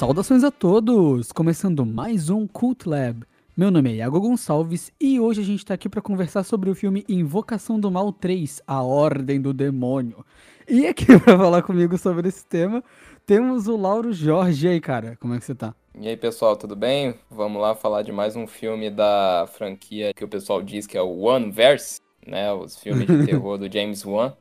Saudações a todos! Começando mais um Cult Lab. Meu nome é Iago Gonçalves e hoje a gente tá aqui para conversar sobre o filme Invocação do Mal 3, A Ordem do Demônio. E aqui para falar comigo sobre esse tema, temos o Lauro Jorge. E aí, cara, como é que você tá? E aí, pessoal, tudo bem? Vamos lá falar de mais um filme da franquia que o pessoal diz que é o One Verse, né? Os filmes de terror do James Wan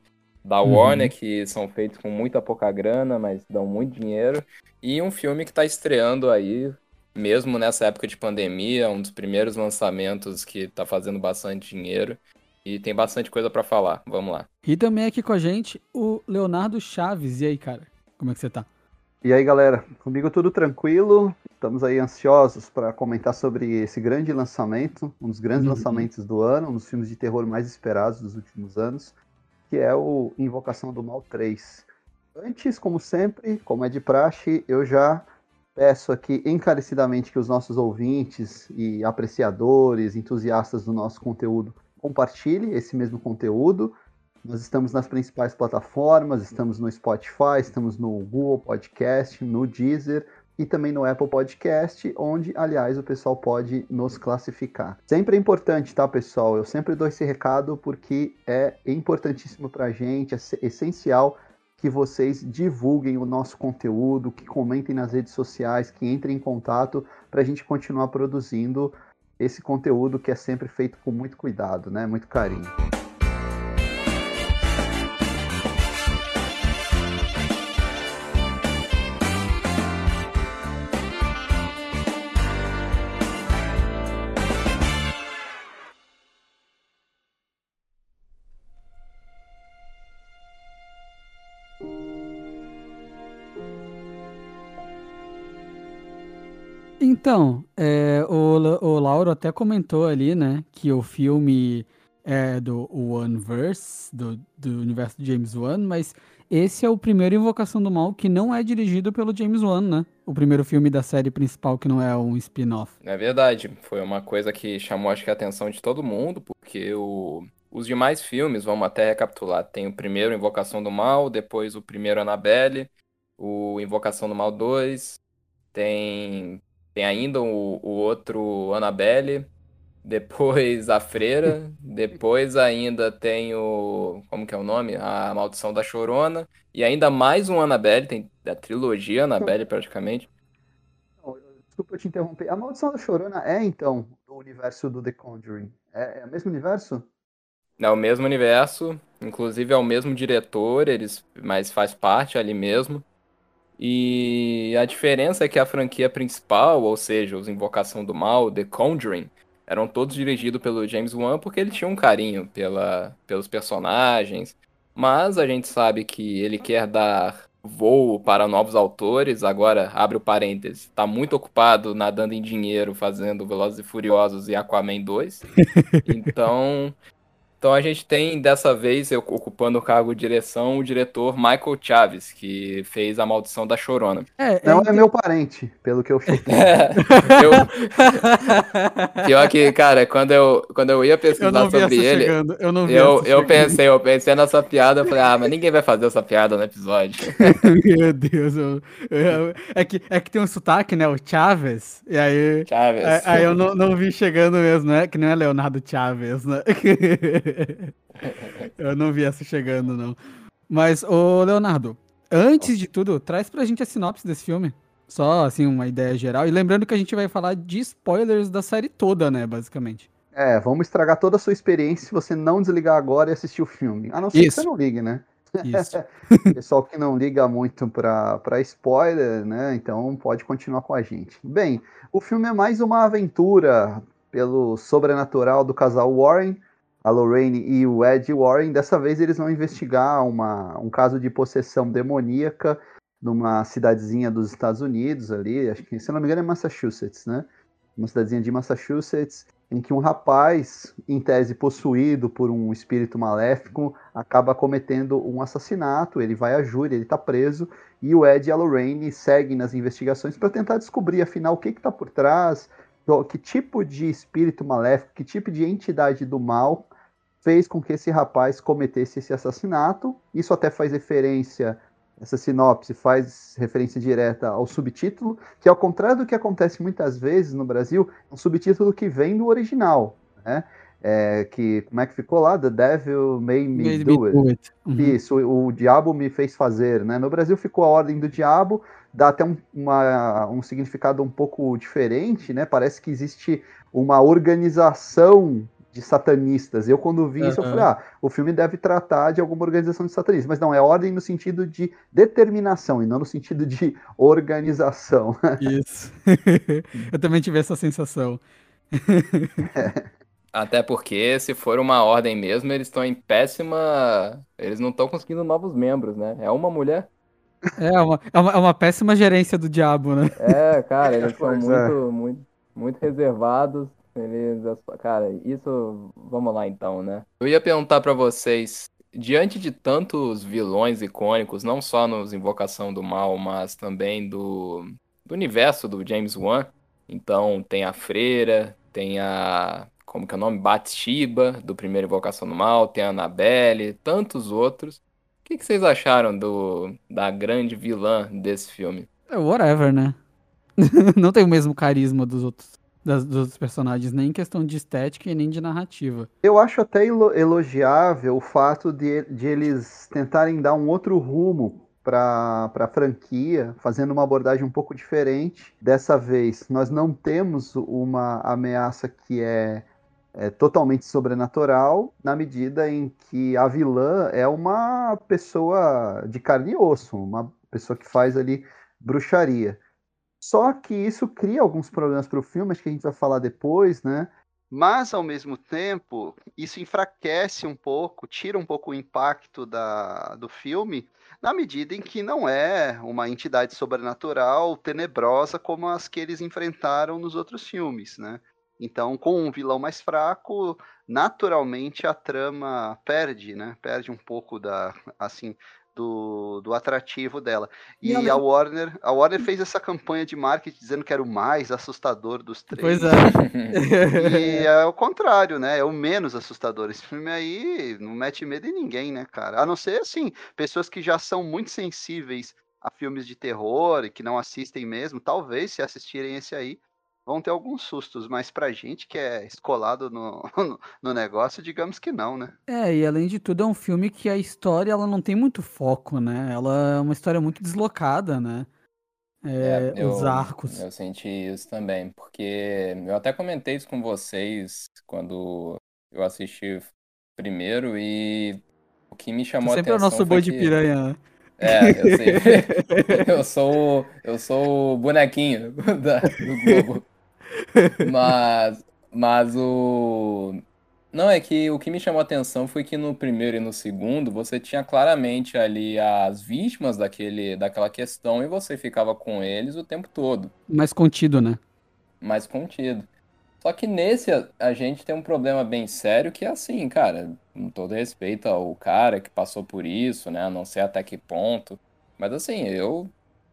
da uhum. Warner, que são feitos com muita pouca grana, mas dão muito dinheiro. E um filme que está estreando aí, mesmo nessa época de pandemia, um dos primeiros lançamentos que está fazendo bastante dinheiro. E tem bastante coisa para falar. Vamos lá. E também aqui com a gente o Leonardo Chaves. E aí, cara? Como é que você tá? E aí, galera? Comigo tudo tranquilo. Estamos aí ansiosos para comentar sobre esse grande lançamento, um dos grandes uhum. lançamentos do ano, um dos filmes de terror mais esperados dos últimos anos que é o Invocação do Mal 3. Antes, como sempre, como é de praxe, eu já peço aqui encarecidamente que os nossos ouvintes e apreciadores, entusiastas do nosso conteúdo, compartilhem esse mesmo conteúdo. Nós estamos nas principais plataformas, estamos no Spotify, estamos no Google Podcast, no Deezer, e também no Apple Podcast, onde, aliás, o pessoal pode nos classificar. Sempre é importante, tá, pessoal? Eu sempre dou esse recado porque é importantíssimo para a gente, é essencial que vocês divulguem o nosso conteúdo, que comentem nas redes sociais, que entrem em contato para a gente continuar produzindo esse conteúdo que é sempre feito com muito cuidado, né? Muito carinho. Então, é, o, o Lauro até comentou ali, né, que o filme é do One-Verse, do, do universo de James Wan, mas esse é o primeiro Invocação do Mal que não é dirigido pelo James Wan, né? O primeiro filme da série principal que não é um spin-off. É verdade, foi uma coisa que chamou acho que a atenção de todo mundo, porque o, os demais filmes, vamos até recapitular, tem o primeiro Invocação do Mal, depois o primeiro Annabelle, o Invocação do Mal 2, tem tem ainda o, o outro Annabelle, depois a Freira, depois ainda tem o. Como que é o nome? A Maldição da Chorona. E ainda mais um Annabelle, tem a trilogia Annabelle praticamente. Desculpa te interromper. A Maldição da Chorona é então do universo do The Conjuring? É, é o mesmo universo? É o mesmo universo, inclusive é o mesmo diretor, eles, mas faz parte ali mesmo. E a diferença é que a franquia principal, ou seja, os Invocação do Mal, The Conjuring, eram todos dirigidos pelo James Wan porque ele tinha um carinho pela, pelos personagens. Mas a gente sabe que ele quer dar voo para novos autores. Agora, abre o parênteses, está muito ocupado nadando em dinheiro fazendo Velozes e Furiosos e Aquaman 2. Então, então a gente tem, dessa vez, ocupando o cargo de direção, o diretor Michael Chaves, que fez A Maldição da Chorona. É, Não é, é meu parente, pelo que eu chutei. eu... Pior que, cara, quando eu, quando eu ia pesquisar eu sobre ele, chegando. eu, não vi eu, eu pensei, eu pensei nessa piada, eu falei, ah, mas ninguém vai fazer essa piada no episódio. meu Deus, eu, eu, é, que, é que tem um sotaque, né, o Chaves, e aí, Chaves. aí, aí eu não, não vi chegando mesmo, né, que não é Leonardo Chaves, né. Eu não vi essa chegando, não. Mas, ô Leonardo, antes de tudo, traz pra gente a sinopse desse filme. Só, assim, uma ideia geral. E lembrando que a gente vai falar de spoilers da série toda, né, basicamente. É, vamos estragar toda a sua experiência se você não desligar agora e assistir o filme. A não ser Isso. que você não ligue, né? Isso. Pessoal que não liga muito para spoiler, né? Então pode continuar com a gente. Bem, o filme é mais uma aventura pelo sobrenatural do casal Warren, a Lorraine e o Ed Warren. Dessa vez eles vão investigar uma, um caso de possessão demoníaca numa cidadezinha dos Estados Unidos ali, acho que, se não me engano, é Massachusetts, né? Uma cidadezinha de Massachusetts, em que um rapaz, em tese possuído por um espírito maléfico, acaba cometendo um assassinato. Ele vai à júri, ele está preso, e o Ed e a Lorraine seguem nas investigações para tentar descobrir, afinal, o que está por trás, que tipo de espírito maléfico, que tipo de entidade do mal fez com que esse rapaz cometesse esse assassinato. Isso até faz referência essa sinopse faz referência direta ao subtítulo, que ao contrário do que acontece muitas vezes no Brasil, é um subtítulo que vem do original, né? É, que como é que ficou lá? The Devil Made Me, Made do, me it. do It. Uhum. Isso, o, o, diabo me fez fazer, né? No Brasil ficou a ordem do diabo, dá até um, uma, um significado um pouco diferente, né? Parece que existe uma organização de satanistas. Eu, quando vi uhum. isso, eu falei, ah, o filme deve tratar de alguma organização de satanistas. Mas não, é ordem no sentido de determinação e não no sentido de organização. Isso. eu também tive essa sensação. é. Até porque, se for uma ordem mesmo, eles estão em péssima. Eles não estão conseguindo novos membros, né? É uma mulher. É uma, é uma, é uma péssima gerência do diabo, né? É, cara, eles são muito, é. muito, muito reservados. Eles, cara, isso. Vamos lá então, né? Eu ia perguntar para vocês, diante de tantos vilões icônicos, não só nos Invocação do Mal, mas também do, do universo do James Wan. Então, tem a Freira, tem a como que é o nome? Batshiba, do primeiro Invocação do Mal, tem a Annabelle, tantos outros. O que, que vocês acharam do, da grande vilã desse filme? É whatever, né? Não tem o mesmo carisma dos outros, das, dos outros personagens, nem em questão de estética e nem de narrativa. Eu acho até elogiável o fato de, de eles tentarem dar um outro rumo para a franquia, fazendo uma abordagem um pouco diferente. Dessa vez, nós não temos uma ameaça que é é totalmente sobrenatural na medida em que a vilã é uma pessoa de carne e osso, uma pessoa que faz ali bruxaria. Só que isso cria alguns problemas para o filme, acho que a gente vai falar depois, né? Mas, ao mesmo tempo, isso enfraquece um pouco, tira um pouco o impacto da, do filme, na medida em que não é uma entidade sobrenatural tenebrosa como as que eles enfrentaram nos outros filmes, né? Então, com um vilão mais fraco, naturalmente a trama perde, né? Perde um pouco da, assim, do, do atrativo dela. E, e a Warner, a Warner fez essa campanha de marketing dizendo que era o mais assustador dos três. Pois é. e é o contrário, né? É o menos assustador. Esse filme aí não mete medo em ninguém, né, cara? A não ser assim, pessoas que já são muito sensíveis a filmes de terror e que não assistem mesmo, talvez se assistirem esse aí, vão ter alguns sustos, mas pra gente que é escolado no, no negócio, digamos que não, né? É, e além de tudo é um filme que a história ela não tem muito foco, né? Ela é uma história muito deslocada, né? É, é, os arcos. Eu senti isso também, porque eu até comentei isso com vocês quando eu assisti primeiro e o que me chamou Você a atenção. Sempre é o nosso boi de piranha. Né? É, eu sei. eu sou, eu sou o bonequinho da, do Globo. Mas, mas o. Não, é que o que me chamou a atenção foi que no primeiro e no segundo você tinha claramente ali as vítimas daquele, daquela questão e você ficava com eles o tempo todo. Mais contido, né? Mais contido. Só que nesse a gente tem um problema bem sério que é assim, cara, com todo respeito ao cara que passou por isso, né? Não sei até que ponto. Mas assim, eu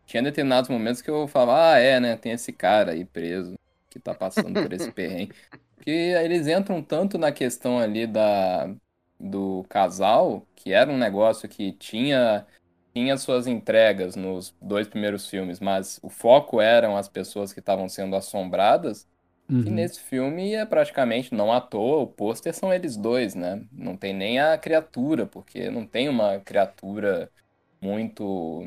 tinha determinados momentos que eu falava, ah, é, né? Tem esse cara aí preso que tá passando por esse perrengue. Que eles entram tanto na questão ali da, do casal, que era um negócio que tinha tinha suas entregas nos dois primeiros filmes, mas o foco eram as pessoas que estavam sendo assombradas. Uhum. E nesse filme é praticamente não à toa, o pôster são eles dois, né? Não tem nem a criatura, porque não tem uma criatura muito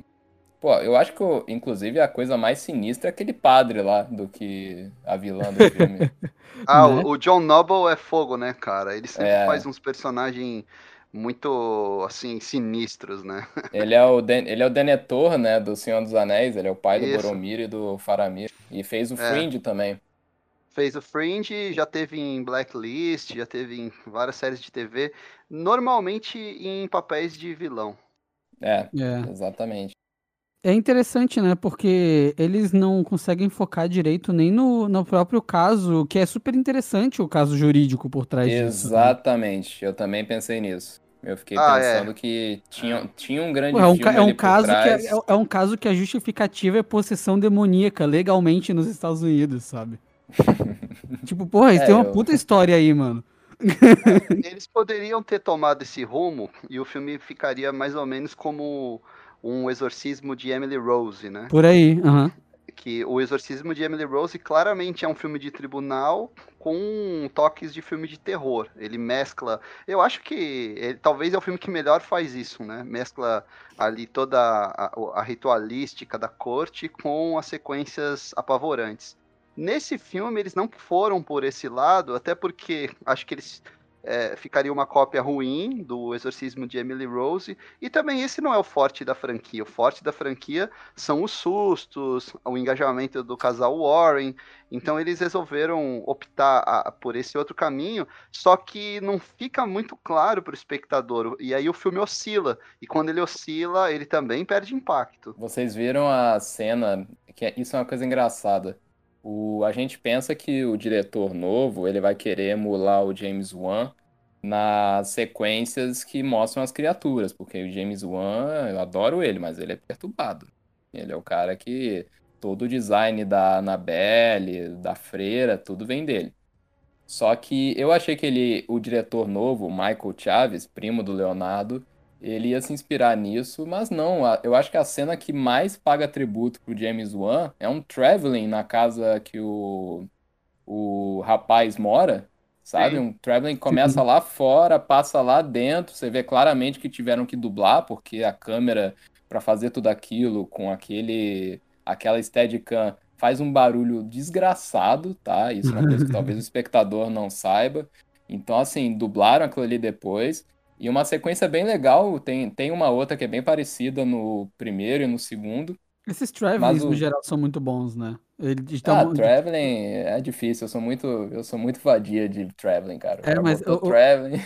Pô, eu acho que, inclusive, a coisa mais sinistra é aquele padre lá do que a vilã do filme. ah, né? o John Noble é fogo, né, cara? Ele sempre é... faz uns personagens muito, assim, sinistros, né? ele, é o Den ele é o Denethor, né, do Senhor dos Anéis. Ele é o pai Isso. do Boromir e do Faramir. E fez o é. Fringe também. Fez o Fringe, já teve em Blacklist, já teve em várias séries de TV. Normalmente em papéis de vilão. É, é. exatamente. É interessante, né? Porque eles não conseguem focar direito nem no, no próprio caso, que é super interessante o caso jurídico por trás Exatamente. disso. Né? Exatamente, eu também pensei nisso. Eu fiquei ah, é. pensando é. que tinha, tinha um grande Pô, é um, é um caso que é, é, é, um caso que a justificativa é possessão demoníaca legalmente nos Estados Unidos, sabe? tipo, porra, isso é, tem uma eu... puta história aí, mano. Eles poderiam ter tomado esse rumo e o filme ficaria mais ou menos como um exorcismo de Emily Rose, né? Por aí, aham. Que o exorcismo de Emily Rose claramente é um filme de tribunal com toques de filme de terror. Ele mescla. Eu acho que ele, talvez é o filme que melhor faz isso, né? Mescla ali toda a, a ritualística da corte com as sequências apavorantes. Nesse filme, eles não foram por esse lado, até porque acho que eles é, ficaria uma cópia ruim do Exorcismo de Emily Rose. E também esse não é o forte da franquia. O forte da franquia são os sustos, o engajamento do casal Warren. Então eles resolveram optar a, por esse outro caminho, só que não fica muito claro para o espectador. E aí o filme oscila. E quando ele oscila, ele também perde impacto. Vocês viram a cena, que é, isso é uma coisa engraçada. O, a gente pensa que o diretor novo ele vai querer emular o James Wan nas sequências que mostram as criaturas, porque o James Wan, eu adoro ele, mas ele é perturbado. Ele é o cara que todo o design da Annabelle, da Freira, tudo vem dele. Só que eu achei que ele, o diretor novo, Michael Chaves, primo do Leonardo, ele ia se inspirar nisso, mas não. Eu acho que a cena que mais paga tributo pro James Wan é um traveling na casa que o, o rapaz mora, sabe? Sim. Um traveling que começa lá fora, passa lá dentro, você vê claramente que tiveram que dublar, porque a câmera, para fazer tudo aquilo, com aquele aquela Steadicam, faz um barulho desgraçado, tá? Isso é uma coisa que talvez o espectador não saiba. Então, assim, dublaram aquilo ali depois. E uma sequência bem legal, tem, tem uma outra que é bem parecida no primeiro e no segundo. Esses travelings, o... no geral, são muito bons, né? Eles ah, muito... traveling é difícil, eu sou muito, eu sou muito vadia de traveling, cara. É, mas o, traveling.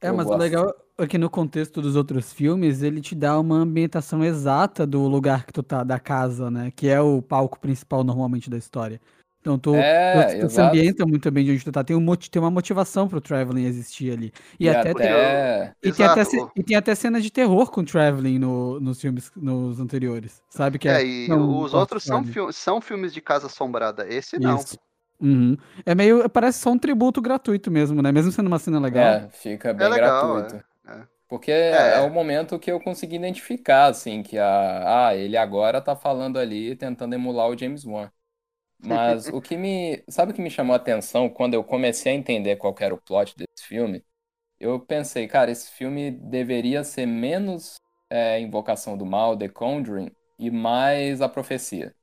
É, mas gosto. o legal é que no contexto dos outros filmes, ele te dá uma ambientação exata do lugar que tu tá, da casa, né? Que é o palco principal normalmente da história. Então tu, é, tu, tu se ambienta muito bem de onde tu tá. Tem, um, tem uma motivação pro Traveling existir ali. E, e até, até... Tem, e, tem até, e tem até cenas de terror com Traveling no, nos filmes nos anteriores. Sabe que é? é e os outros são, fi são filmes de casa assombrada. Esse não. Isso. Uhum. É meio. Parece só um tributo gratuito mesmo, né? Mesmo sendo uma cena legal. É, fica bem é legal, gratuito. É. é. Porque é. é. o momento que eu consegui identificar, assim, que a, ah, ele agora tá falando ali, tentando emular o James Wan. Mas o que me. Sabe o que me chamou a atenção quando eu comecei a entender qual era o plot desse filme? Eu pensei, cara, esse filme deveria ser menos é, Invocação do Mal, The Conjuring, e mais a profecia,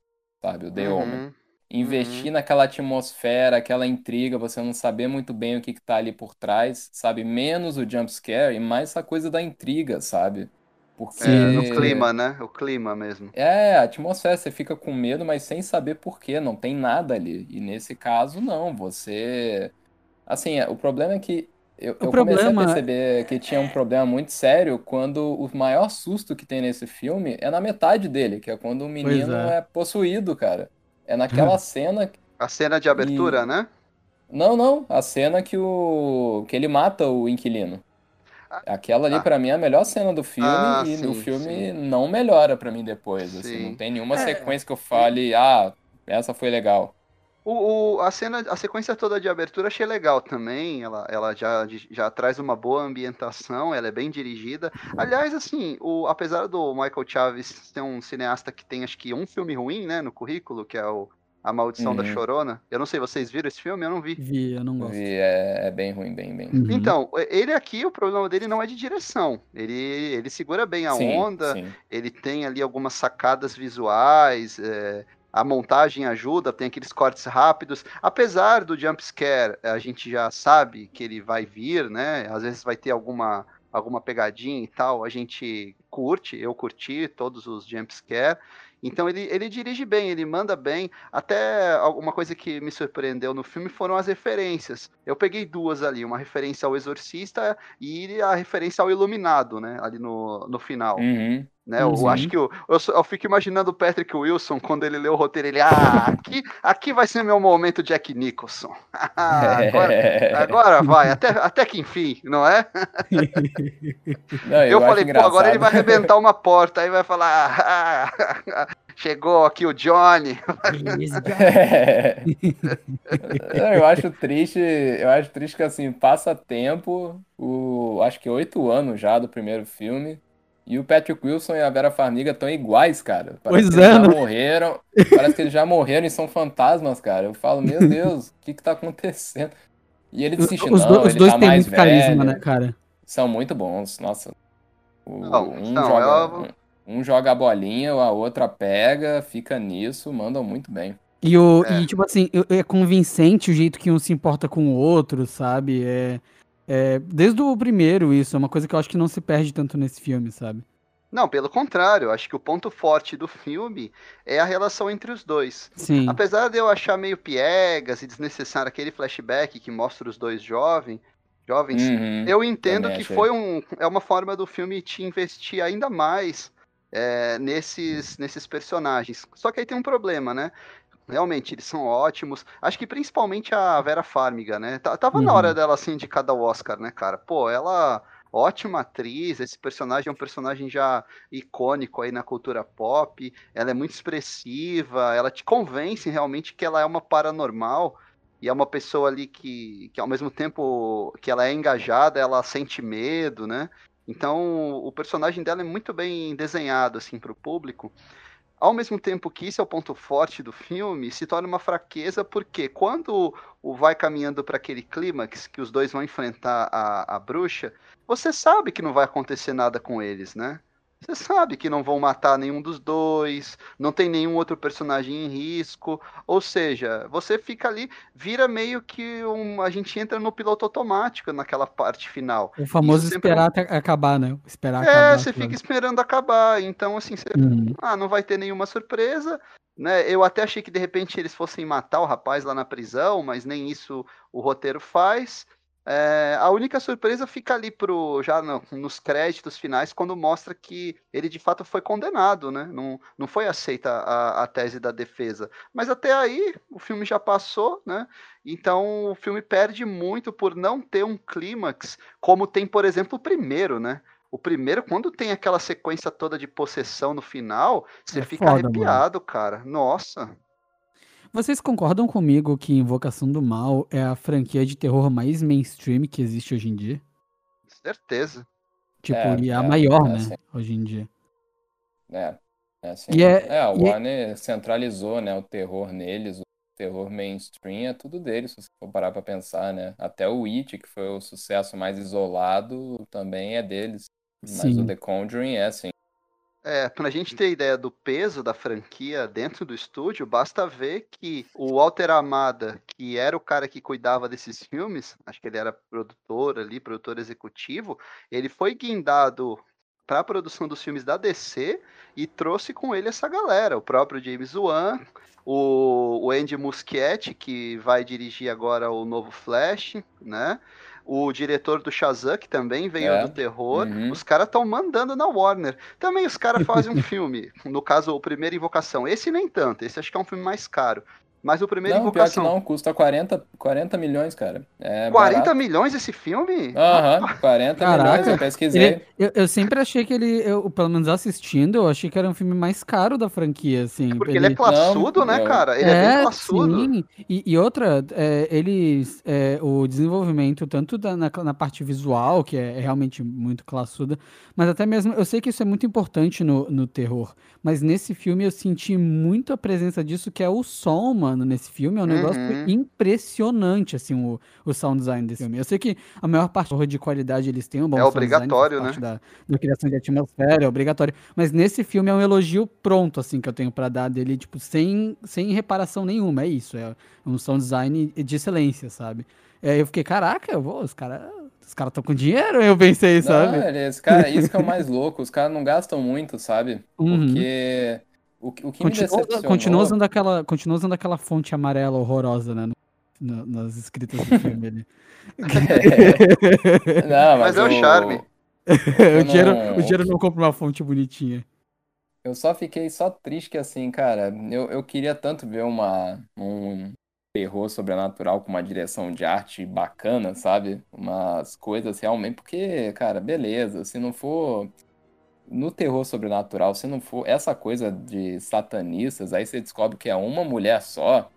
sabe? O The uhum. Omen. Investir uhum. naquela atmosfera, aquela intriga, você não saber muito bem o que, que tá ali por trás, sabe? Menos o jump scare e mais essa coisa da intriga, sabe? Porque... É, no clima, né? O clima mesmo. É, a atmosfera, você fica com medo, mas sem saber por quê, não tem nada ali. E nesse caso, não, você... Assim, o problema é que eu, eu problema... comecei a perceber que tinha um problema muito sério quando o maior susto que tem nesse filme é na metade dele, que é quando o menino é. é. possuído, cara. É naquela cena... A cena de abertura, e... né? Não, não, a cena que o que ele mata o inquilino. Aquela ali, ah. para mim, é a melhor cena do filme ah, e sim, o filme sim. não melhora para mim depois. Assim, não tem nenhuma é. sequência que eu fale, ah, essa foi legal. O, o, a cena, a sequência toda de abertura achei legal também. Ela, ela já, já traz uma boa ambientação, ela é bem dirigida. Aliás, assim, o, apesar do Michael Chaves ser um cineasta que tem acho que um filme ruim, né, no currículo, que é o a Maldição uhum. da Chorona. Eu não sei, vocês viram esse filme? Eu não vi. Vi, eu não gosto. Vi, é, é bem ruim, bem, bem. Uhum. Então, ele aqui, o problema dele não é de direção. Ele, ele segura bem a sim, onda, sim. ele tem ali algumas sacadas visuais, é, a montagem ajuda, tem aqueles cortes rápidos. Apesar do jump scare, a gente já sabe que ele vai vir, né? Às vezes vai ter alguma alguma pegadinha e tal, a gente curte, eu curti todos os jump scare. Então ele, ele dirige bem, ele manda bem. Até alguma coisa que me surpreendeu no filme foram as referências. Eu peguei duas ali, uma referência ao Exorcista e a referência ao Iluminado, né? Ali no, no final. Uhum. Né? Eu uhum. acho que eu, eu, eu, fico imaginando o Patrick Wilson quando ele lê o roteiro, ele, ah, aqui, aqui vai ser meu momento Jack Nicholson. agora, agora vai, até, até que enfim, não é? Não, eu, eu falei, pô, agora ele vai arrebentar uma porta, aí vai falar, ah, chegou aqui o Johnny. eu acho triste, eu acho triste que assim, passa tempo, o, acho que oito anos já do primeiro filme, E o Patrick Wilson e a Vera Farmiga estão iguais, cara. Pois Parece que é, eles já né? morreram. Parece que eles já morreram e são fantasmas, cara. Eu falo, meu Deus, o que que tá acontecendo? E ele disse, os não, do- os ele dois tá têm muito carisma, né, cara? São muito bons, nossa. O- Não, um, não, joga, eu- um, um joga a bolinha, a outra pega, fica nisso, mandam muito bem. E, o, É. e tipo assim, é convincente o jeito que um se importa com o outro, sabe? É, é, desde o primeiro, isso, é uma coisa que eu acho que não se perde tanto nesse filme, sabe? Não, pelo contrário, acho que o ponto forte do filme é a relação entre os dois. Sim. Apesar de eu achar meio piegas e desnecessário aquele flashback que mostra os dois jovens, jovens, Uhum. eu entendo que foi um, é uma forma do filme te investir ainda mais é, nesses, nesses personagens. Só que aí tem um problema, né? Realmente, eles são ótimos. Acho que principalmente a Vera Farmiga, né? Tava na Uhum. hora dela ser indicada ao Oscar, né, cara? Pô, ela. Ótima atriz, esse personagem é um personagem já icônico aí na cultura pop. Ela é muito expressiva, ela te convence realmente que ela é uma paranormal e é uma pessoa ali que, que ao mesmo tempo que ela é engajada, ela sente medo, né? Então o personagem dela é muito bem desenhado assim para o público. Ao mesmo tempo que isso é o ponto forte do filme, se torna uma fraqueza porque quando o vai caminhando para aquele clímax que os dois vão enfrentar a, a bruxa, você sabe que não vai acontecer nada com eles, né? Você sabe que não vão matar nenhum dos dois, não tem nenhum outro personagem em risco, ou seja, você fica ali, vira meio que um, a gente entra no piloto automático naquela parte final. O famoso Isso esperar acabar, né? Esperar É, acabar. você aquilo. fica esperando acabar, então assim, você Uhum. ah, não vai ter nenhuma surpresa, né? Eu até achei que de repente eles fossem matar o rapaz lá na prisão, mas nem isso o roteiro faz. É, a única surpresa fica ali pro, já no- nos créditos finais, quando mostra que ele de fato foi condenado, né? Não, não foi aceita a, a tese da defesa. Mas até aí o filme já passou, né? Então o filme perde muito por não ter um clímax, como tem, por exemplo, o primeiro, né? O primeiro, quando tem aquela sequência toda de possessão no final, você É fica foda, mano. arrepiado, cara. Nossa. Vocês concordam comigo que Invocação do Mal é a franquia de terror mais mainstream que existe hoje em dia? Certeza. Tipo, É, e a é, maior, é, né? sim. Hoje em dia. É, é assim. E é- é, a é- Warner centralizou, né, o terror neles, o terror mainstream é tudo deles, se você for parar pra pensar, né? Até o It, que foi o sucesso mais isolado, também é deles. Mas Sim. o The Conjuring é assim. É, pra gente ter ideia do peso da franquia dentro do estúdio, basta ver que o Walter Amada, que era o cara que cuidava desses filmes, acho que ele era produtor ali, produtor executivo, ele foi guindado para a produção dos filmes da DC e trouxe com ele essa galera, o próprio James Wan, o, o Andy Muschietti, que vai dirigir agora o novo Flash, né? O diretor do Shazam, que também veio É. do terror. Uhum. Os caras estão mandando na Warner. Também os caras fazem um filme, no caso, o Primeira Invocação. Esse nem tanto, esse acho que é um filme mais caro. Mas o Primeira Não, pior que Invocação. não, custa 40, 40 milhões, cara. É 40 barato. milhões esse filme? Aham, 40 milhões, Caraca, eu pesquisei. Ele- eu, eu sempre achei que ele, eu, pelo menos assistindo, eu achei que era um filme mais caro da franquia, assim. Porque ele é classudo, Não, né, eu- cara? Ele é, bem classudo. sim. E, e outra, é, eles, é, o desenvolvimento tanto da- na, na parte visual, que é, realmente muito classuda, mas até mesmo, eu sei que isso é muito importante no, no terror, mas nesse filme eu senti muito a presença disso, que é o som, mano, nesse filme, é um negócio Uhum. impressionante, assim, o, o sound design desse filme. Eu sei que a maior parte de qualidade eles têm um bom É sound obrigatório, design, parte Da, da criação de atmosfera, é obrigatório. Mas nesse filme é um elogio pronto, assim, que eu tenho pra dar dele, tipo, sem, sem reparação nenhuma. É isso, é um sound design de excelência, sabe? É, eu fiquei, caraca, eu vou, os caras. Os caras estão com dinheiro, eu pensei, sabe? Não, cara, isso que é o mais louco. Os caras não gastam muito, sabe? Uhum. Porque o, o que Continua, continua, usando aquela, continua usando aquela fonte amarela horrorosa, né? no- no- nas escritas do filme ali. Não, Mas é o eu- charme. o, dinheiro, não- o dinheiro não compra uma fonte bonitinha. Eu só fiquei só triste que assim, cara, eu, eu queria tanto ver uma, um terror sobrenatural com uma direção de arte bacana, sabe? Umas coisas realmente, porque, cara, beleza, se não for no terror sobrenatural, se não for essa coisa de satanistas, aí você descobre que é uma mulher só,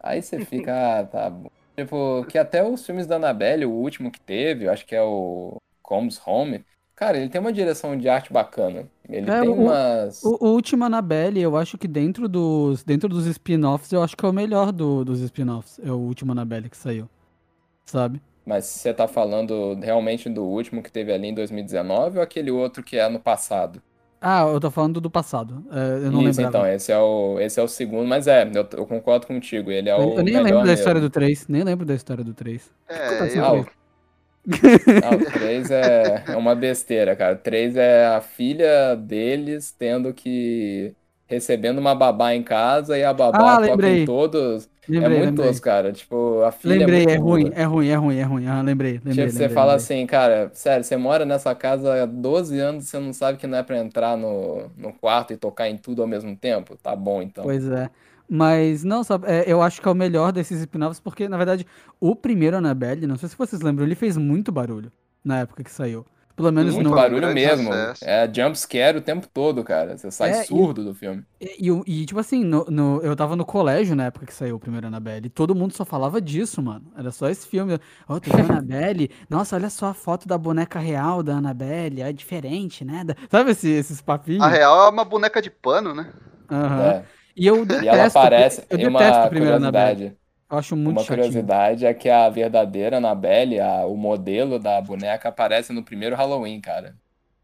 aí você fica, ah, tá bom. Tipo, que até os filmes da Annabelle, o último que teve, eu acho que é o Comes Home, Cara, ele tem uma direção de arte bacana. Ele É, tem o- umas. O, o último Annabelle, eu acho que dentro dos, dentro dos spin-offs, eu acho que é o melhor do- dos spin-offs. É o último Annabelle que saiu. Sabe? Mas você tá falando realmente do último que teve ali em 2019 ou aquele outro que é no passado? Ah, eu tô falando do passado. É, eu não Isso, lembrava. então, esse é o, esse é o segundo, mas é, eu, eu concordo contigo, ele é eu, o eu nem lembro da mesmo. história do 3. Nem lembro da história do 3. É, acontece eu, Ah, o- Não, o 3 é, é uma besteira, cara. O 3 é a filha deles tendo que. recebendo uma babá em casa e a babá Ah, toca em todos. Lembrei, é muito lembrei. tosco, cara. Tipo, a filha Lembrei, é é ruim, é ruim, é ruim, é ruim. Ah, lembrei, lembrei, Tipo, você lembrei, fala lembrei. assim, cara, sério, você mora nessa casa há 12 anos e você não sabe que não é pra entrar no, no quarto e tocar em tudo ao mesmo tempo? Tá bom, então. Pois é. Mas, não, sabe, é, eu acho que é o melhor desses spin-offs, porque, na verdade, o primeiro Annabelle, não sei se vocês lembram, ele fez muito barulho na época que saiu. Pelo menos Muito um barulho mesmo. sucesso. É jump scare o tempo todo, cara. Você sai É, e- surdo do filme. E, e- e, tipo assim, no, no- eu tava no colégio na época que saiu o primeiro Annabelle, e todo mundo só falava disso, mano. Era só esse filme. Ó, tu viu a Annabelle? Nossa, olha só a foto da boneca real da Annabelle, é diferente, né? Da- Sabe esse- esses papinhos? a real é uma boneca de pano, né? Aham. É. E eu E ela detesto, aparece. eu e uma detesto o primeiro Annabelle. Eu acho muito Uma chatinho. curiosidade é que a verdadeira Annabelle, a, o modelo da boneca, aparece no primeiro Halloween, cara.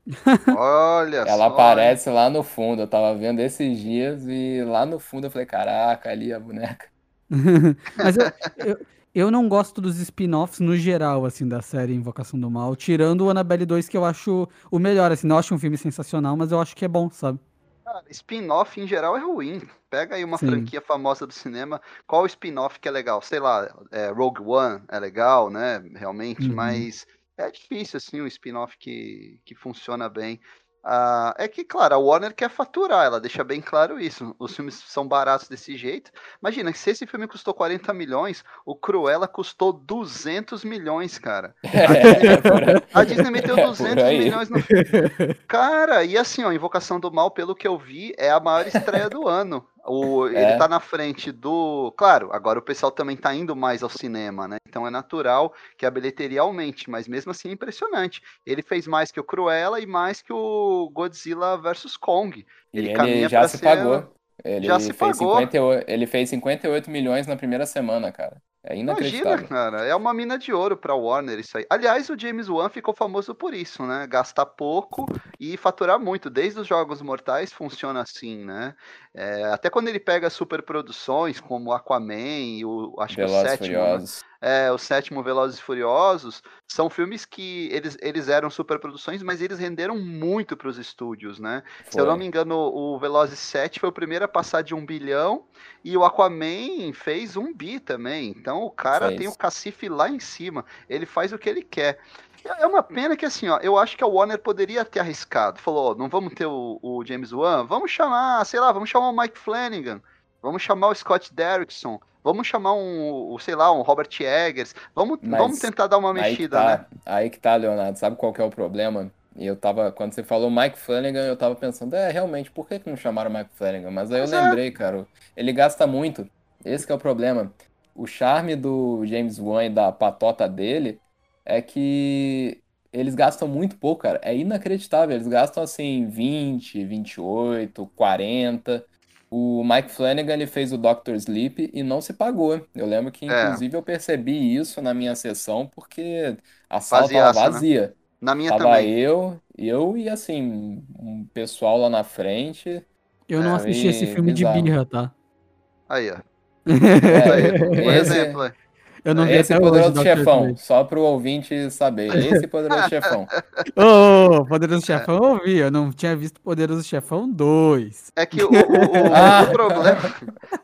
Olha Ela só. aparece lá no fundo. Eu tava vendo esses dias e lá no fundo eu falei, caraca, ali a boneca. Mas eu, eu, eu não gosto dos spin-offs no geral, assim, da série Invocação do Mal, tirando o Annabelle 2, que eu acho o melhor, assim, não acho um filme sensacional, mas eu acho que é bom, sabe? Cara, spin-off em geral é ruim. Pega aí uma Sim. franquia famosa do cinema, qual spin-off que é legal? Sei lá, é, Rogue One é legal, né? Realmente, Uhum. mas é difícil, assim, um spin-off que, que funciona bem. Ah, é que, claro, a Warner quer faturar, ela deixa bem claro isso. Os filmes são baratos desse jeito. Imagina, se esse filme custou 40 milhões, o Cruella custou 200 milhões, cara. É, por aí. A Disney meteu É, 200 por aí. milhões no Cara, e assim, ó, Invocação do Mal, pelo que eu vi, é a maior estreia do ano. O, Ele É. tá na frente do. Claro, agora o pessoal também tá indo mais ao cinema, né? Então é natural que a bilheteria aumente, mas mesmo assim é impressionante. Ele fez mais que o Cruella e mais que o Godzilla vs Kong. E Ele ele caminha já se ser- pagou. Ele Já se fez pagou. 58, ele fez 58 milhões na primeira semana, cara. É Imagina, inacreditável. cara, é uma mina de ouro pra Warner isso aí. Aliás, o James Wan ficou famoso por isso, né? Gastar pouco e faturar muito. Desde os Jogos Mortais funciona assim, né? É, até quando ele pega superproduções como Aquaman e o acho que o sétimo, né? É, o sétimo Velozes e Furiosos, são filmes que eles, eles eram superproduções, mas eles renderam muito para os estúdios, né? Se eu não Foi. me engano, o Velozes 7 foi o primeiro a passar de um bilhão e o Aquaman fez um bi também. Então o cara tem o cacife lá em cima. Ele faz o que ele quer. É uma pena que assim, ó, eu acho que a Warner poderia ter arriscado. Falou, ó, não vamos ter o, o James Wan, vamos chamar, sei lá, vamos chamar o Mike Flanagan, vamos chamar o Scott Derrickson, vamos chamar um, sei lá, um Robert Eggers, vamos, Mas vamos tentar dar uma Aí mexida, né? tá, aí que tá, Leonardo. Sabe qual que é o problema? E eu tava, quando você falou Mike Flanagan, eu tava pensando, é, realmente, por que que não chamaram Mike Flanagan? Mas aí eu Pois é. lembrei, cara, ele gasta muito. Esse que é o problema. O charme do James Wan e da patota dele é que eles gastam muito pouco, cara. É inacreditável. Eles gastam assim 20, 28, 40. O Mike Flanagan ele fez o Doctor Sleep e não se pagou. Eu lembro que, É. inclusive, eu percebi isso na minha sessão porque a sala Vaziaça, tava né? vazia. Na minha Tava também. eu, eu e assim, um pessoal lá na frente. Eu não É, assisti esse filme de bizarro. birra, tá? Aí, ó. É, Aí, esse- exemplo. aí. Eu não vi Esse até hoje Poderoso Dr. Chefão, Sleep. só pro ouvinte saber. Esse Poderoso Chefão. Ô, Poderoso Chefão eu ouvi, eu não tinha visto Poderoso Chefão 2. É que o, o- o- Ah. o problema,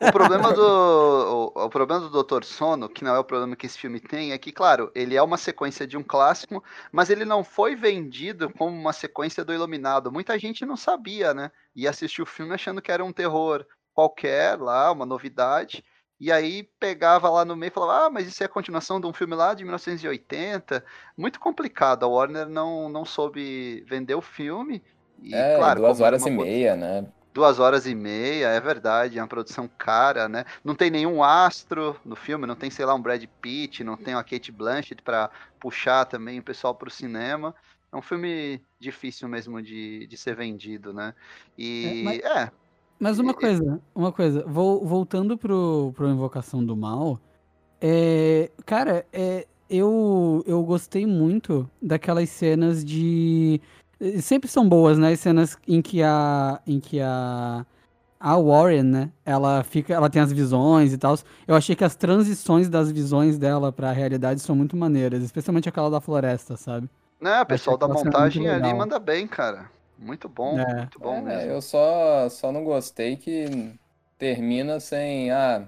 o problema do o, o problema do Dr. Sono, que não é o problema que esse filme tem, é que, claro, ele é uma sequência de um clássico, mas ele não foi vendido como uma sequência do Iluminado. Muita gente não sabia, né? E assistiu o filme achando que era um terror qualquer lá, uma novidade. E aí pegava lá no meio e falava, ah, mas isso é a continuação de um filme lá de 1980. Muito complicado. A Warner não, não soube vender o filme. E, É, claro, duas horas e meia, né? Duas horas e meia, é verdade, é uma produção cara, né? Não tem nenhum astro no filme, não tem, sei lá, um Brad Pitt, não tem uma Kate Blanchett pra puxar também o pessoal pro cinema. É um filme difícil mesmo de, de ser vendido, né? E É, mas- é, Mas uma E- coisa, uma coisa, vol- voltando pro, pro Invocação do Mal, é, cara, é, eu, eu gostei muito daquelas cenas de. Sempre são boas, né? As cenas em que a. em que a. A Warren, né? Ela fica. Ela tem as visões e tal. Eu achei que as transições das visões dela pra realidade são muito maneiras, especialmente aquela da floresta, sabe? né, o pessoal da montagem ali manda bem, cara. Muito bom, É. muito bom É, mesmo. eu só, só não gostei que termina sem ah,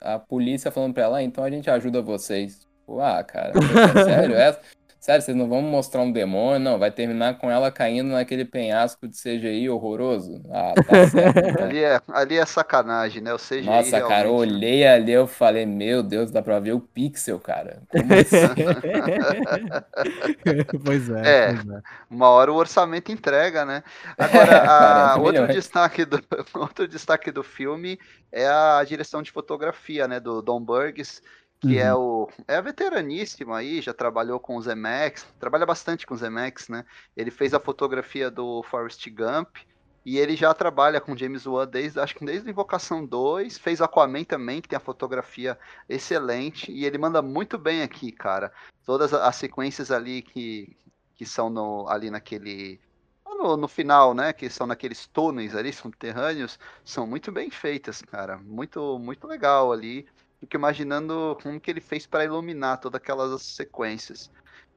a polícia falando pra ela, ah, então a gente ajuda vocês. Tipo, ah, cara, é sério? É, sério, vocês não vão mostrar um demônio? Não, vai terminar com ela caindo naquele penhasco de CGI horroroso? Ah, tá certo. então. Ali é, ali é sacanagem, né? O CGI Nossa, cara, eu realmente- olhei ali, eu falei, meu Deus, dá pra ver o pixel, cara. Como assim? pois é, É. pois é. Uma hora o orçamento entrega, né? Agora, a- 40 outro, destaque do, outro destaque do filme é a direção de fotografia, né? Do Don Burgess, que é o é veteraníssimo aí, já trabalhou com o Zemex, trabalha bastante com o Zemex, né? Ele fez a fotografia do Forrest Gump e ele já trabalha com James Wan desde, acho que desde Invocação 2, fez Aquaman também, que tem a fotografia excelente e ele manda muito bem aqui, cara. Todas as sequências ali que, que são no, ali naquele no, no final, né, que são naqueles túneis ali subterrâneos, são muito bem feitas, cara. Muito muito legal ali. Fico imaginando como que ele fez para iluminar todas aquelas sequências.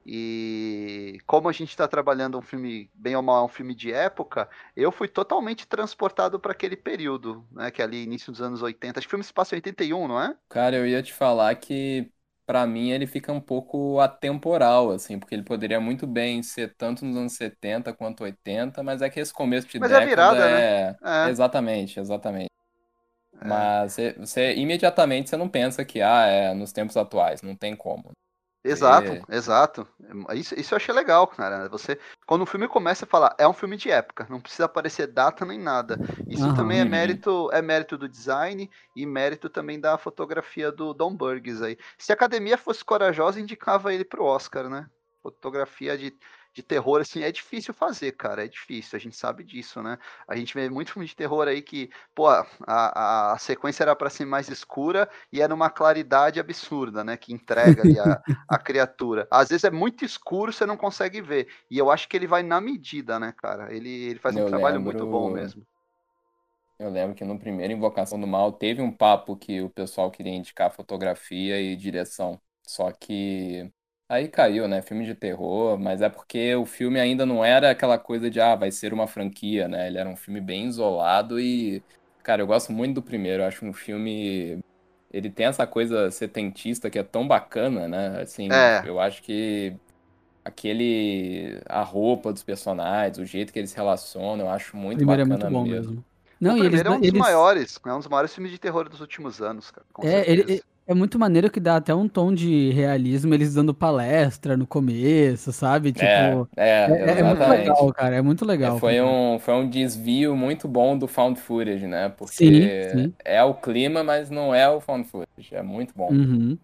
E como a gente está trabalhando um filme, bem ou mal, um filme de época, eu fui totalmente transportado para aquele período, né? Que é ali início dos anos 80. Acho que o filme se passa em 81, não é? Cara, eu ia te falar que pra mim ele fica um pouco atemporal, assim, porque ele poderia muito bem ser tanto nos anos 70 quanto 80, mas é que esse começo de Mas é década virada, é... É. Exatamente, exatamente. É. Mas você, você- imediatamente você não pensa que, ah, é nos tempos atuais, não tem como. Exato, É. exato. Isso, isso eu achei legal, cara. Você, quando o filme começa a falar, é um filme de época, não precisa aparecer data nem nada. Isso Aham. também é Uhum. mérito, é mérito do design e mérito também da fotografia do Don Burgess aí. Se a academia fosse corajosa, indicava ele pro Oscar, né? Fotografia de, de terror, assim, é difícil fazer, cara. É difícil, a gente sabe disso, né? A gente vê muito filme de terror aí que, pô, a, a, a sequência era pra ser mais escura e era uma claridade absurda, né? Que entrega ali a, a criatura. Às vezes é muito escuro, você não consegue ver. E eu acho que ele vai na medida, né, cara? Ele, ele faz um Eu trabalho muito lembro- bom mesmo. Eu lembro que no primeiro Invocação do Mal teve um papo que o pessoal queria indicar fotografia e direção. Só que aí caiu, né? Filme de terror, mas é porque o filme ainda não era aquela coisa de, ah, vai ser uma franquia, né? Ele era um filme bem isolado e, cara, eu gosto muito do primeiro. Eu acho um filme. Ele tem essa coisa setentista que é tão bacana, né? Assim, É. eu acho que aquele. A roupa dos personagens, o jeito que eles se relacionam, eu acho O muito primeiro é bacana muito bom mesmo. mesmo. Não, o e eles, primeiro é um dos eles- maiores, é um dos maiores filmes de terror dos últimos anos, cara. Com É, ele, certeza. É muito maneiro que dá até um tom de realismo, eles dando palestra no começo, sabe? Tipo, É, é, é, é muito legal, cara, é muito legal. É, foi um, foi um desvio muito bom do found footage, né? Porque Sim, sim. é o clima, mas não é o found footage. É muito bom. Uhum.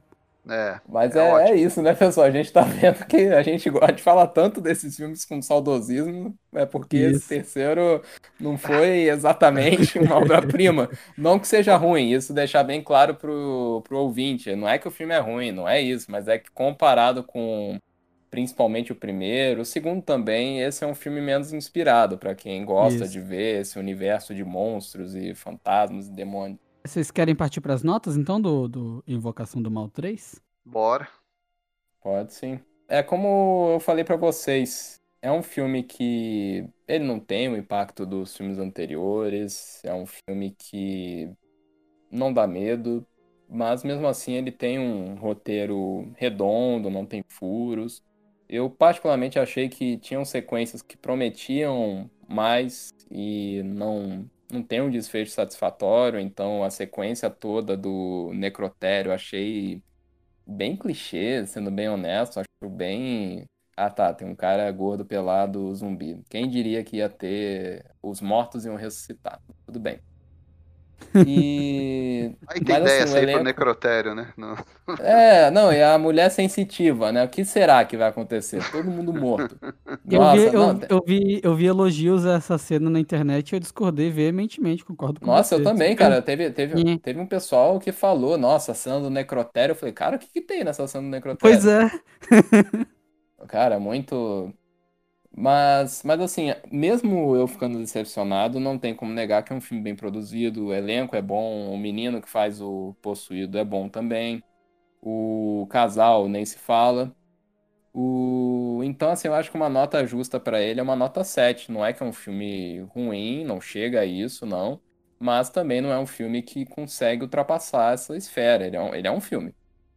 É, Mas É é, é isso, né, pessoal? A gente tá vendo que a gente gosta de falar tanto desses filmes com saudosismo, é porque esse Isso. terceiro não foi exatamente uma obra-prima. Não que seja ruim, isso deixar bem claro pro, pro ouvinte. Não é que o filme é ruim, não é isso, mas é que comparado com principalmente o primeiro, o segundo também, esse é um filme menos inspirado pra quem gosta Isso. de ver esse universo de monstros e fantasmas e demônios. Vocês querem partir pras notas, então, do, do Invocação do Mal 3? bora. Pode sim. É como eu falei pra vocês, é um filme que ele não tem o impacto dos filmes anteriores, é um filme que não dá medo, mas mesmo assim ele tem um roteiro redondo, não tem furos. Eu particularmente achei que tinham sequências que prometiam mais e não não tem um desfecho satisfatório, então a sequência toda do necrotério eu achei bem clichê, sendo bem honesto, acho bem. Ah tá, tem um cara gordo, pelado, zumbi. Quem diria que ia ter. Os mortos iam ressuscitar? Tudo bem. E. Aí tem Mas, ideia assim, o sair elenco- pro necrotério, né? Não. É, não, e a mulher sensitiva, né? O que será que vai acontecer? Todo mundo morto. Eu, Nossa, vi, eu, não, eu vi, eu vi elogios a essa cena na internet e eu discordei veementemente, concordo com Nossa, eu você. também, cara. Teve, teve, É. teve um pessoal que falou, nossa, a cena do necrotério. Eu falei, cara, o que, que tem nessa cena do necrotério? Pois é. Cara, muito. Mas, mas assim, mesmo eu ficando decepcionado, não tem como negar que é um filme bem produzido, o elenco é bom, o menino que faz o possuído é bom também, o casal nem se fala. O... Então, assim, eu acho que uma nota justa pra ele é uma nota 7. Não é que é um filme ruim, não chega a isso, não. Mas também não é um filme que consegue ultrapassar essa esfera. Ele é um, ele é um filme,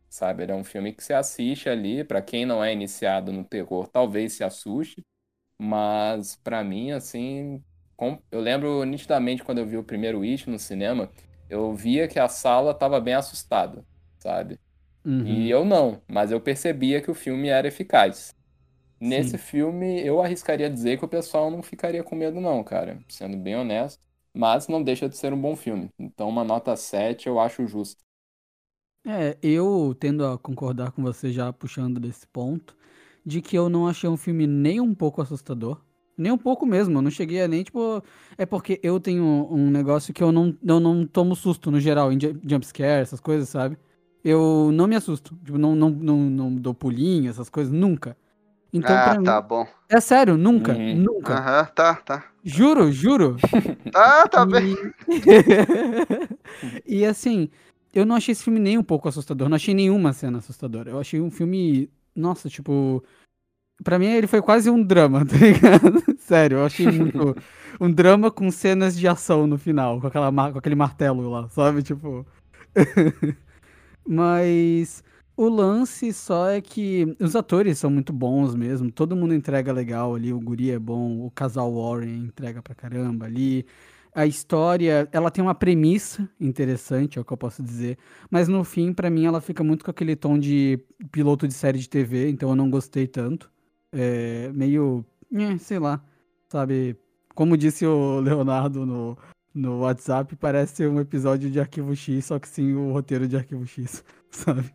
sabe? Ele é um filme que você assiste ali. Pra quem não é iniciado no terror, talvez se assuste. Mas pra mim, assim, com- eu lembro nitidamente quando eu vi o primeiro It no cinema, eu via que a sala tava bem assustada, sabe? Uhum. E eu não, mas eu percebia que o filme era eficaz. Nesse Sim. filme, eu arriscaria dizer que o pessoal não ficaria com medo, não, cara, sendo bem honesto. Mas não deixa de ser um bom filme. Então, uma nota 7 eu acho justa. É, eu tendo a concordar com você já puxando desse ponto, de que eu não achei um filme nem um pouco assustador. Nem um pouco mesmo, eu não cheguei a nem, tipo... É porque eu tenho um negócio que eu não, eu não tomo susto, no geral, em ju- jumpscare, essas coisas, sabe? Eu não me assusto, tipo, não, não, não, não dou pulinho, essas coisas, nunca. Então, ah, pra tá mim... bom. É sério, nunca, Uhum. nunca. Aham, tá, tá. Juro, juro. Tá, tá bem. E assim, eu não achei esse filme nem um pouco assustador. Não achei nenhuma cena assustadora. Eu achei um filme. Nossa, tipo. Pra mim ele foi quase um drama, tá ligado? Sério, eu achei muito. Um drama com cenas de ação no final, com, aquela, com aquele martelo lá, sabe? Tipo. Mas. O lance só é que os atores são muito bons mesmo. Todo mundo entrega legal ali. O Guri é bom, o casal Warren entrega pra caramba ali. A história, ela tem uma premissa interessante, é o que eu posso dizer. Mas no fim, pra mim, ela fica muito com aquele tom de piloto de série de TV, então eu não gostei tanto. É meio. eh, sei lá. Sabe? Como disse o Leonardo no, no WhatsApp, parece um episódio de Arquivo X, só que sim o roteiro de Arquivo X, sabe?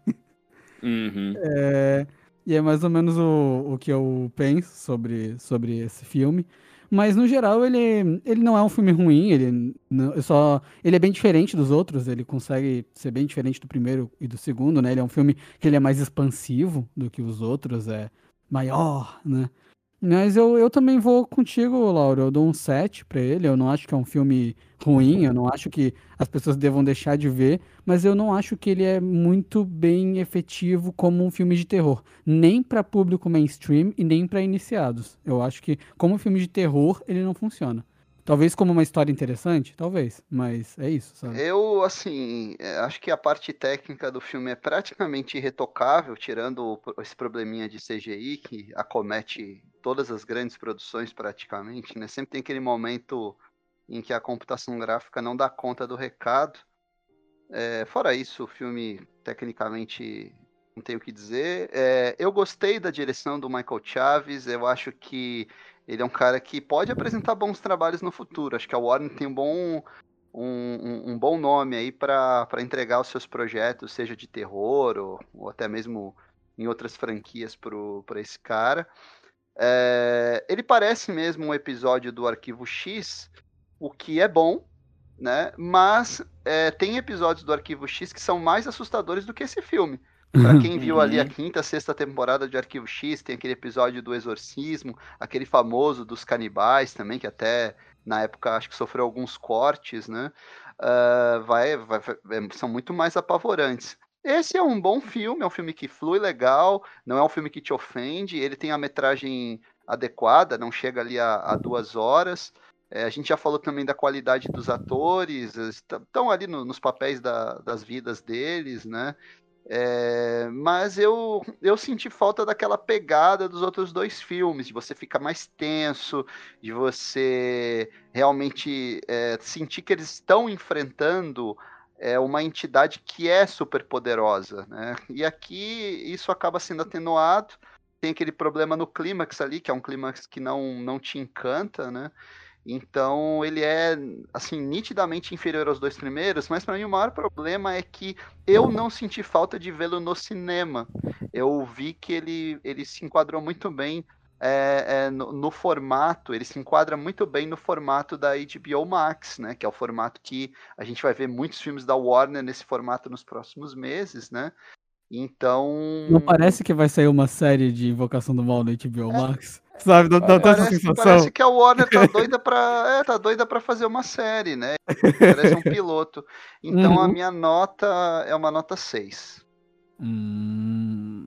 Uhum. É, e é mais ou menos o, o que eu penso sobre, sobre esse filme. Mas no geral ele, ele não é um filme ruim, ele não, só ele é bem diferente dos outros, ele consegue ser bem diferente do primeiro e do segundo, né? Ele é um filme que ele é mais expansivo do que os outros, é maior, né? Mas eu, eu também vou contigo, Laura. Eu dou um 7 pra ele. Eu não acho que é um filme ruim, eu não acho que as pessoas devam deixar de ver, mas eu não acho que ele é muito bem efetivo como um filme de terror, nem pra público mainstream e nem pra iniciados. Eu acho que como filme de terror ele não funciona. Talvez como uma história interessante, talvez, mas é isso, sabe? Eu, assim, é, acho que a parte técnica do filme é praticamente irretocável, tirando esse probleminha de CGI que acomete todas as grandes produções praticamente, né? Sempre tem aquele momento em que a computação gráfica não dá conta do recado. É, fora isso, o filme tecnicamente não tenho o que dizer. É, eu gostei da direção do Michael Chaves, eu acho que ele é um cara que pode apresentar bons trabalhos no futuro. Acho que a Warner tem um bom um, um- um bom nome aí para entregar os seus projetos, seja de terror ou, ou até mesmo em outras franquias para esse cara. É, ele parece mesmo um episódio do Arquivo X, o que é bom, né? Mas é, tem episódios do Arquivo X que são mais assustadores do que esse filme. Pra quem viu ali a Uhum. quinta, sexta temporada de Arquivo X, tem aquele episódio do Exorcismo, aquele famoso dos canibais também, que até na época acho que sofreu alguns cortes, né? Ah, vai, vai- vai- são muito mais apavorantes. Esse é um bom filme, é um filme que flui legal, não é um filme que te ofende, ele tem a metragem adequada, não chega ali a, a duas horas. É, a gente já falou também da qualidade dos atores, estão ali no- nos papéis da- das vidas deles, né? É, mas eu, eu senti falta daquela pegada dos outros dois filmes, de você ficar mais tenso, de você realmente é, sentir que eles estão enfrentando é, uma entidade que é super poderosa, né? E aqui isso acaba sendo atenuado. Tem aquele problema no clímax ali, que é um clímax que não, não te encanta, né? Então ele é assim nitidamente inferior aos dois primeiros, mas para mim o maior problema é que eu não senti falta de vê-lo no cinema. Eu vi que ele, ele se enquadrou muito bem é, é, no, no, formato, ele se enquadra muito bem no formato da HBO Max, né? Que é o formato que a gente vai ver muitos filmes da Warner nesse formato nos próximos meses, né? Então. Não parece que vai sair uma série de Invocação do Mal no HBO é. Max? Sabe, não, não parece, essa sensação. Parece que a Warner tá doida pra, é, tá doida pra fazer uma série, né? Parece um piloto. Então uhum. a minha nota é uma nota 6. Hum,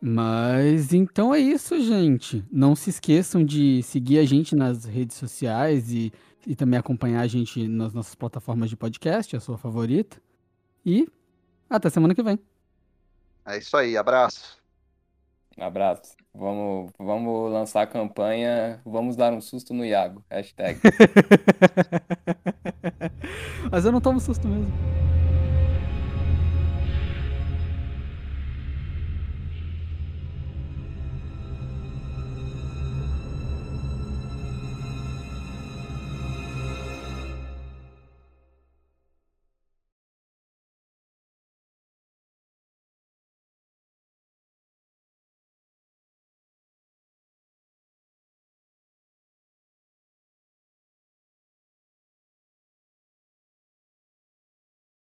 mas então é isso, gente. Não se esqueçam de seguir a gente nas redes sociais e, e também acompanhar a gente nas nossas plataformas de podcast, a sua favorita. E até semana que vem. É isso aí, abraço. Abraço. Vamos, vamos lançar a campanha. Vamos dar um susto no Iago. Hashtag. Mas eu não tomo susto mesmo.